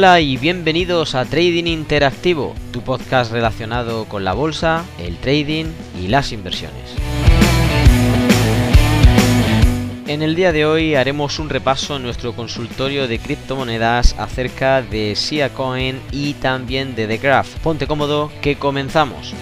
Hola y bienvenidos a Trading Interactivo, tu podcast relacionado con la bolsa, el trading y las inversiones. En el día de hoy haremos un repaso en nuestro consultorio de criptomonedas acerca de Siacoin y también de The Graph. Ponte cómodo que comenzamos.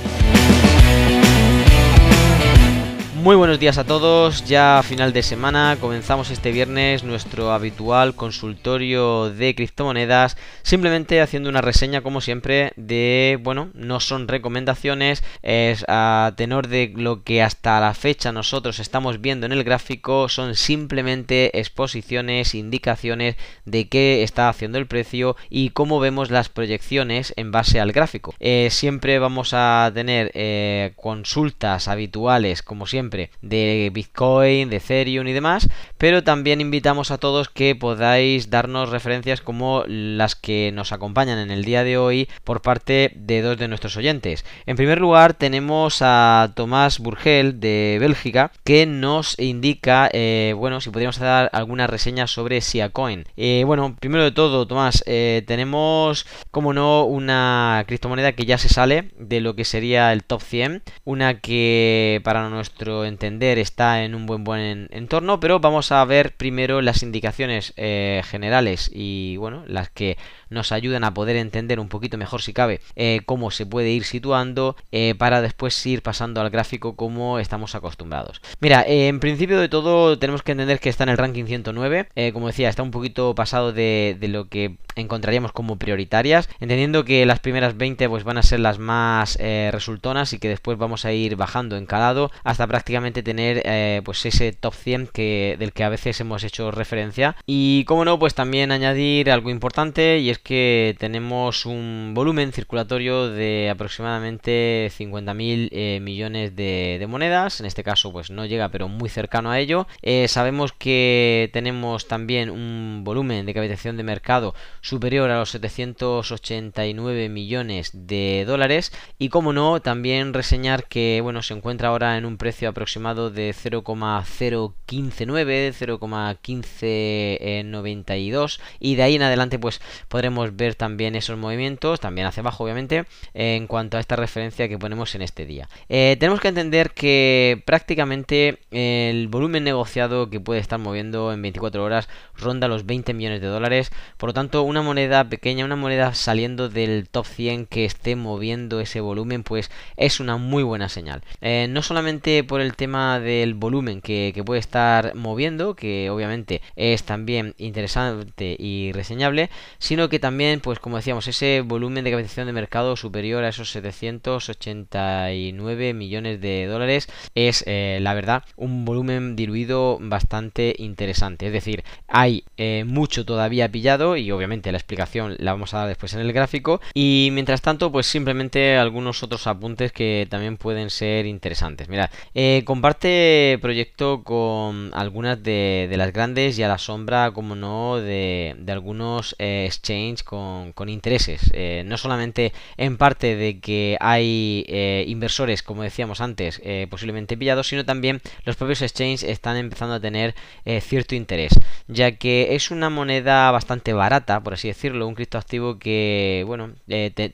Muy buenos días a todos, ya final de semana. Comenzamos este viernes nuestro habitual consultorio de criptomonedas, simplemente haciendo una reseña como siempre de, bueno, no son recomendaciones, es a tenor de lo que hasta la fecha nosotros estamos viendo en el gráfico, son simplemente exposiciones, indicaciones de qué está haciendo el precio y cómo vemos las proyecciones en base al gráfico. Eh, siempre vamos a tener eh, consultas habituales como siempre de Bitcoin, de Ethereum y demás, pero también invitamos a todos que podáis darnos referencias como las que nos acompañan en el día de hoy por parte de dos de nuestros oyentes. En primer lugar tenemos a Tomás Burgel de Bélgica que nos indica, eh, bueno, si podríamos dar alguna reseña sobre Siacoin. Eh, bueno, primero de todo, Tomás, eh, tenemos, como no, una criptomoneda que ya se sale de lo que sería el top 100, una que para nuestro entender está en un buen buen entorno, pero vamos a ver primero las indicaciones eh, generales y bueno, las que nos ayudan a poder entender un poquito mejor si cabe eh, cómo se puede ir situando eh, para después ir pasando al gráfico como estamos acostumbrados. Mira, en principio de todo tenemos que entender que está en el ranking 109, como decía, está un poquito pasado de, de lo que encontraríamos como prioritarias, entendiendo que las primeras 20 pues van a ser las más resultonas y que después vamos a ir bajando en calado hasta prácticamente tener eh, pues ese top 100 que, del que a veces hemos hecho referencia. Y como no, pues también añadir algo importante y es que tenemos un volumen circulatorio de aproximadamente 50.000 eh, millones de, monedas. En este caso pues no llega pero muy cercano a ello. Eh, sabemos que tenemos también un volumen de capitalización de mercado superior a los 789 millones de dólares. Y como no, también reseñar que bueno se encuentra ahora en un precio aproximado de 0,0159, 0,1592 y de ahí en adelante pues podremos ver también esos movimientos, también hacia abajo obviamente, en cuanto a esta referencia que ponemos en este día. Eh, tenemos que entender que prácticamente el volumen negociado que puede estar moviendo en 24 horas ronda los 20 millones de dólares, por lo tanto una moneda pequeña, una moneda saliendo del top 100 que esté moviendo ese volumen pues es una muy buena señal. Eh, no solamente por el tema del volumen que, puede estar moviendo, que obviamente es también interesante y reseñable, sino que también, pues como decíamos, ese volumen de capitalización de mercado superior a esos 789 millones de dólares es, eh, la verdad, un volumen diluido bastante interesante. Es decir, hay eh, mucho todavía pillado y obviamente la explicación la vamos a dar después en el gráfico. Y mientras tanto, pues simplemente algunos otros apuntes que también pueden ser interesantes. Mirad, eh, comparte proyecto con algunas de, las grandes y a la sombra, como no, de, algunos eh, con, intereses. Eh, no solamente en parte de que hay eh, inversores, como decíamos antes, posiblemente pillados, sino también los propios exchange están empezando a tener cierto interés, ya que es una moneda bastante barata, por así decirlo, un criptoactivo que, bueno,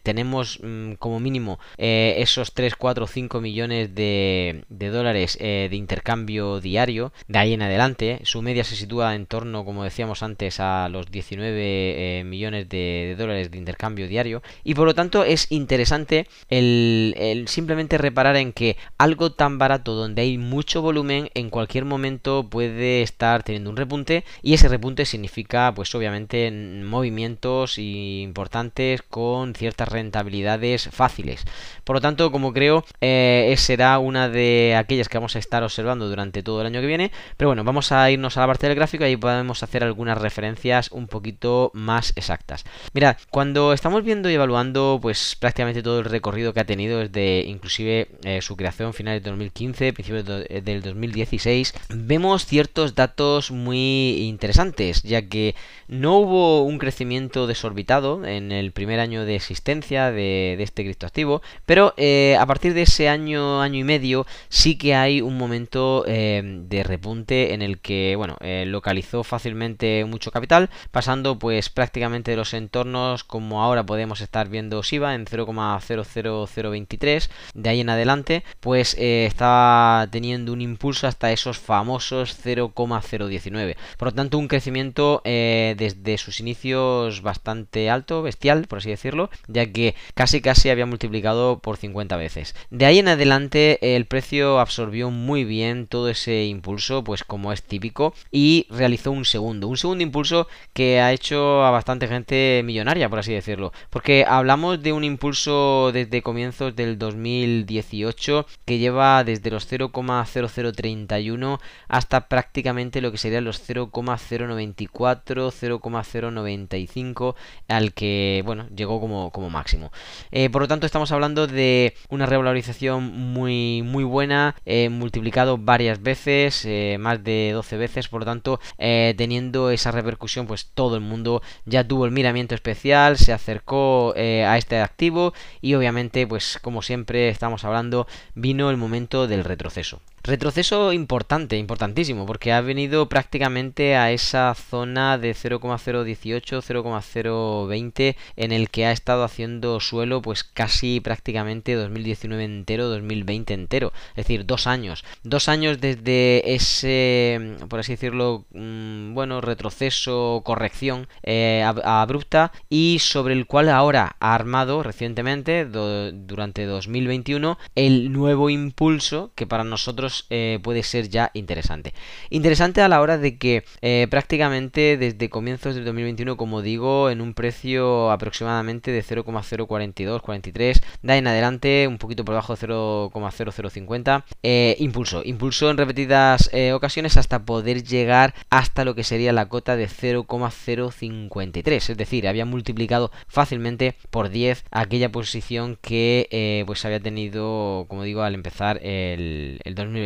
tenemos mm, como mínimo esos 3, 4, 5 millones de dólares eh, de intercambio diario. De ahí en adelante, su media se sitúa en torno, como decíamos antes, a los 19 eh, de, dólares de intercambio diario. Y por lo tanto es interesante el, simplemente reparar en que algo tan barato donde hay mucho volumen en cualquier momento puede estar teniendo un repunte y ese repunte significa pues obviamente movimientos importantes con ciertas rentabilidades fáciles. Por lo tanto, como creo, eh, será una de aquellas que vamos a estar observando durante todo el año que viene. Pero bueno, vamos a irnos a la parte del gráfico y ahí podemos hacer algunas referencias un poquito más exactas. Mirad, cuando estamos viendo y evaluando pues prácticamente todo el recorrido que ha tenido desde inclusive eh, su creación finales de 2015, principios eh, del 2016, vemos ciertos datos muy interesantes, ya que no hubo un crecimiento desorbitado en el primer año de existencia de, este criptoactivo, pero eh, a partir de ese año, año y medio, sí que hay un momento de repunte en el que, bueno, localizó fácilmente mucho capital, pasando pues prácticamente de los entornos como ahora podemos estar viendo SIBA en 0,00023, de ahí en adelante, pues estaba teniendo un impulso hasta esos famosos 0,019. Por lo tanto, un crecimiento desde sus inicios bastante alto, bestial, por así decirlo, ya que casi casi había multiplicado por 50 veces. De ahí en adelante el precio absorbió muy bien todo ese impulso, pues como es típico, y realizó un segundo, un segundo impulso que ha hecho a bastante gente millonaria, por así decirlo, porque hablamos de un impulso desde comienzos del 2018 que lleva desde los 0,0031 hasta prácticamente lo que serían los 0,094, 0,095 al que, bueno, llegó como, como máximo. Eh, por lo tanto, estamos hablando de una revalorización muy, muy buena, eh, multiplicado varias veces, eh, más de 12 veces, por lo tanto, teniendo esa repercusión, pues todo el mundo ya tuvo el miramiento especial, se acercó a este activo y obviamente, pues como siempre estamos hablando, vino el momento del retroceso. Retroceso importante, importantísimo, porque ha venido prácticamente a esa zona de 0,018, 0,020 en el que ha estado haciendo suelo pues casi prácticamente 2019 entero, 2020 entero, es decir, dos años. Dos años desde ese, por así decirlo, mm, bueno, retroceso, corrección eh, abrupta y sobre el cual ahora ha armado recientemente, durante 2021, el nuevo impulso que para nosotros eh, puede ser ya interesante. Interesante a la hora de que eh, prácticamente desde comienzos del 2021, como digo, en un precio aproximadamente de 0,042, 43, da en adelante un poquito por debajo de 0,0050, eh, impulso, impulso en repetidas ocasiones hasta poder llegar hasta lo que sería la cota de 0,053, es decir, había multiplicado fácilmente por 10 aquella posición que pues había tenido, como digo, al empezar el, el 2021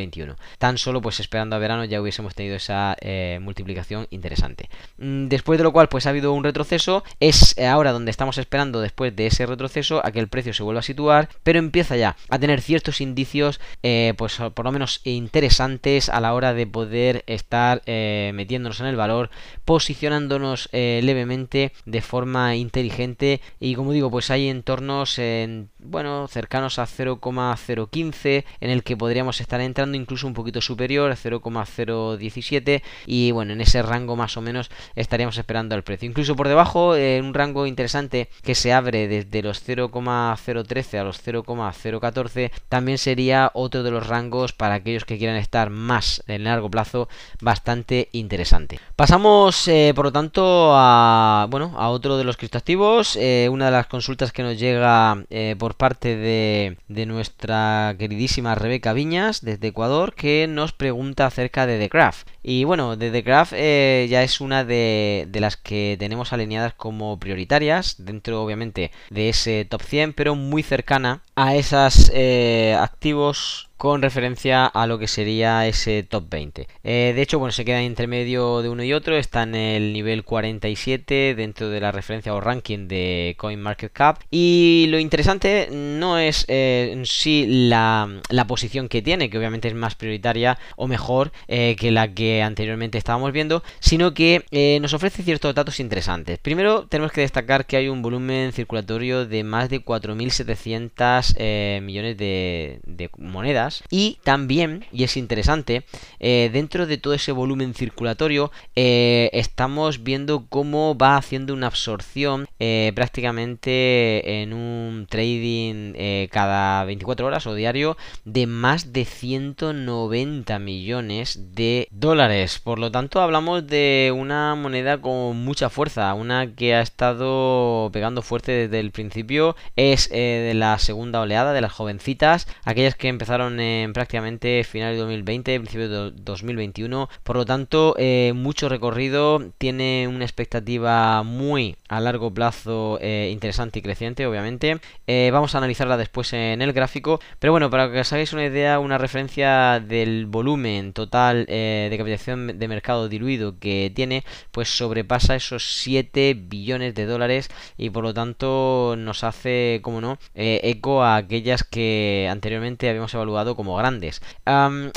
Tan solo pues esperando a verano ya hubiésemos tenido esa eh, multiplicación interesante. Mm, después de lo cual pues ha habido un retroceso. Es ahora donde estamos esperando después de ese retroceso a que el precio se vuelva a situar. Pero empieza ya a tener ciertos indicios eh, pues por lo menos interesantes a la hora de poder estar eh, metiéndonos en el valor. Posicionándonos levemente de forma inteligente. Y como digo pues hay entornos en, bueno cercanos a 0,015 en el que podríamos estar entrando incluso un poquito superior, a 0,017 y bueno, en ese rango más o menos estaríamos esperando el precio. Incluso por debajo, en un rango interesante que se abre desde los 0,013 a los 0,014, también sería otro de los rangos para aquellos que quieran estar más en largo plazo bastante interesante. Pasamos eh, por lo tanto a bueno, a otro de los criptoactivos, eh, una de las consultas que nos llega eh, por parte de, de nuestra queridísima Rebeca Viñas desde Ecuador que nos pregunta acerca de The Craft. Y bueno, The Craft eh, ya es una de, las que tenemos alineadas como prioritarias, dentro obviamente de ese top 100, pero muy cercana a esos eh, activos con referencia a lo que sería ese top 20. Eh, de hecho, bueno, se queda entre medio de uno y otro, está en el nivel 47 dentro de la referencia o ranking de CoinMarketCap. Y lo interesante no es eh, sí la, posición que tiene, que obviamente es más prioritaria o mejor que la que anteriormente estábamos viendo, sino que nos ofrece ciertos datos interesantes. Primero, tenemos que destacar que hay un volumen circulatorio de más de 4.700 millones de monedas y también, y es interesante, eh, dentro de todo ese volumen circulatorio eh, estamos viendo cómo va haciendo una absorción eh, prácticamente en un trading cada 24 horas o diario de más de 190 millones de dólares. Por lo tanto, hablamos de una moneda con mucha fuerza, una que ha estado pegando fuerte desde el principio. Es de la segunda oleada de las jovencitas, aquellas que empezaron en prácticamente final de 2020, principio de 2021. Por lo tanto, eh, mucho recorrido, tiene una expectativa muy a largo plazo eh, interesante y creciente, obviamente. Eh, vamos a analizarla después en el gráfico. Pero bueno, para que os hagáis una idea, una referencia del volumen total de de mercado diluido que tiene, pues sobrepasa esos 7 billones de dólares y por lo tanto nos hace, como no, eh, eco a aquellas que anteriormente habíamos evaluado como grandes.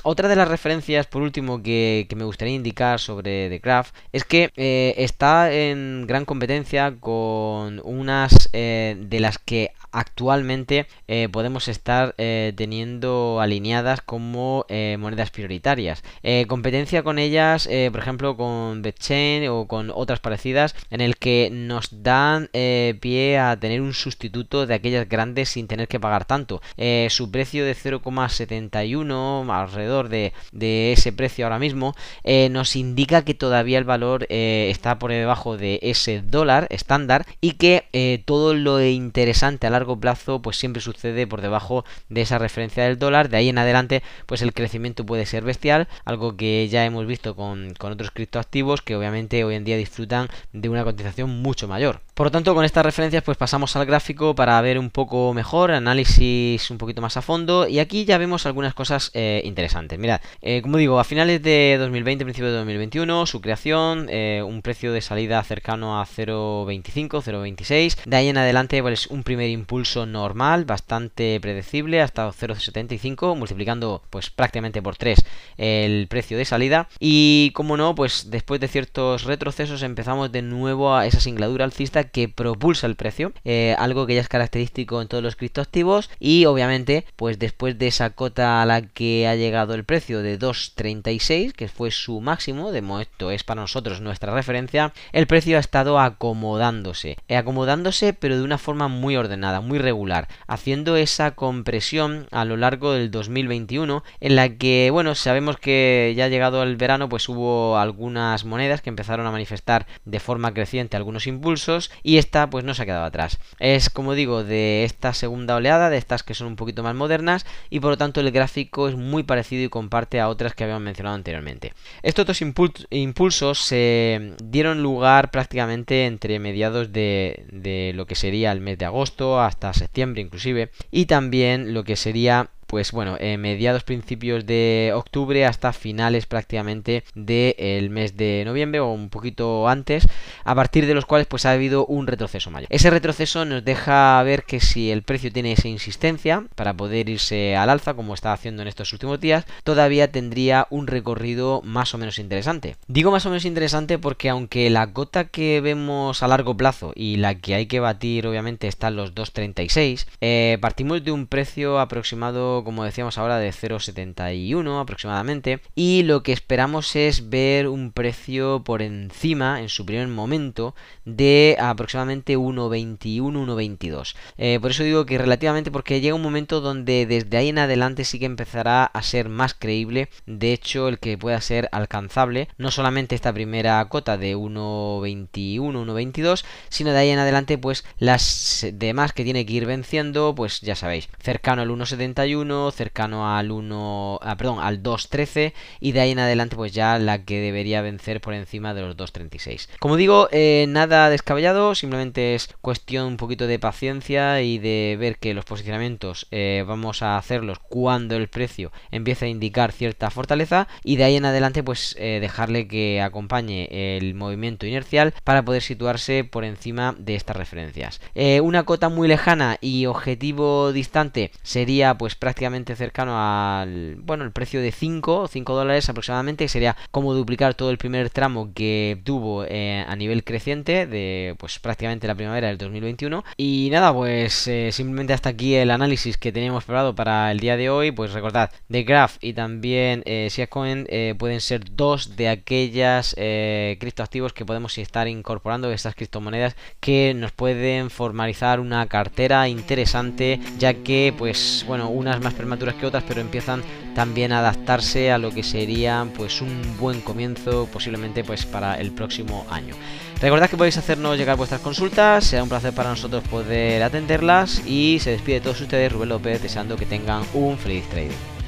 otra de las referencias, por último, que, me gustaría indicar sobre The Craft es que eh, está en gran competencia con unas eh, de las que actualmente podemos estar teniendo alineadas como monedas prioritarias. competencia con ellas, por ejemplo, con BitChain o con otras parecidas, en el que nos dan pie a tener un sustituto de aquellas grandes sin tener que pagar tanto. su precio de 0,71, alrededor de, de, ese precio ahora mismo, nos indica que todavía el valor está por debajo de ese dólar estándar y que todo lo interesante a la largo plazo pues siempre sucede por debajo de esa referencia del dólar. De ahí en adelante pues el crecimiento puede ser bestial, algo que ya hemos visto con, con otros criptoactivos que obviamente hoy en día disfrutan de una cotización mucho mayor. Por lo tanto, con estas referencias pues pasamos al gráfico para ver un poco mejor, análisis un poquito más a fondo y aquí ya vemos algunas cosas eh, interesantes. Mirad, eh, como digo, a finales de 2020, principio de 2021, su creación, eh, un precio de salida cercano a 0.25, 0.26, de ahí en adelante pues un primer impulso normal, bastante predecible, hasta 0.75, multiplicando pues prácticamente por 3 el precio de salida y como no, pues después de ciertos retrocesos empezamos de nuevo a esa singladura alcista que propulsa el precio, eh, algo que ya es característico en todos los criptoactivos y obviamente pues después de esa cota a la que ha llegado el precio de 2.36 que fue su máximo, de momento es para nosotros nuestra referencia, el precio ha estado acomodándose, eh, acomodándose pero de una forma muy ordenada, muy regular, haciendo esa compresión a lo largo del 2021 en la que bueno sabemos que ya ha llegado el verano pues hubo algunas monedas que empezaron a manifestar de forma creciente algunos impulsos y esta pues no se ha quedado atrás. Es como digo de esta segunda oleada, de estas que son un poquito más modernas y por lo tanto el gráfico es muy parecido y comparte a otras que habíamos mencionado anteriormente. Estos dos impulsos se dieron lugar prácticamente entre mediados de, de lo que sería el mes de agosto hasta septiembre inclusive y también lo que sería pues bueno, eh, mediados principios de octubre hasta finales prácticamente del mes de noviembre o un poquito antes, a partir de los cuales pues ha habido un retroceso mayor. Ese retroceso nos deja ver que si el precio tiene esa insistencia para poder irse al alza como está haciendo en estos últimos días, todavía tendría un recorrido más o menos interesante. Digo más o menos interesante porque aunque la cota que vemos a largo plazo y la que hay que batir obviamente está en los 2.36, eh, partimos de un precio aproximado como decíamos ahora, de 0,71 aproximadamente. Y lo que esperamos es ver un precio por encima, en su primer momento, de aproximadamente 1,21, 1,22. Eh, por eso digo que relativamente, porque llega un momento donde desde ahí en adelante sí que empezará a ser más creíble. De hecho, el que pueda ser alcanzable, no solamente esta primera cota de 1,21, 1,22, sino de ahí en adelante, pues las demás que tiene que ir venciendo, pues ya sabéis, cercano al 1,71 cercano al 1, ah, perdón, al 2.13 y de ahí en adelante pues ya la que debería vencer por encima de los 2.36. Como digo, eh, nada descabellado, simplemente es cuestión un poquito de paciencia y de ver que los posicionamientos eh, vamos a hacerlos cuando el precio empiece a indicar cierta fortaleza y de ahí en adelante pues eh, dejarle que acompañe el movimiento inercial para poder situarse por encima de estas referencias. una cota muy lejana y objetivo distante sería pues prácticamente cercano al, bueno, el precio de 5, 5 dólares aproximadamente, que sería como duplicar todo el primer tramo que tuvo eh, a nivel creciente de, pues prácticamente la primavera del 2021. Y nada, pues eh, simplemente hasta aquí el análisis que teníamos preparado para el día de hoy. Pues recordad, The Graph y también eh, Coin eh, pueden ser dos de aquellas criptoactivos que podemos estar incorporando estas criptomonedas que nos pueden formalizar una cartera interesante, ya que, pues, bueno, unas más prematuras que otras, pero empiezan también a adaptarse a lo que sería pues un buen comienzo posiblemente pues para el próximo año. Recordad que podéis hacernos llegar vuestras consultas, será un placer para nosotros poder atenderlas y se despide de todos ustedes Rubén López deseando que tengan un feliz trading.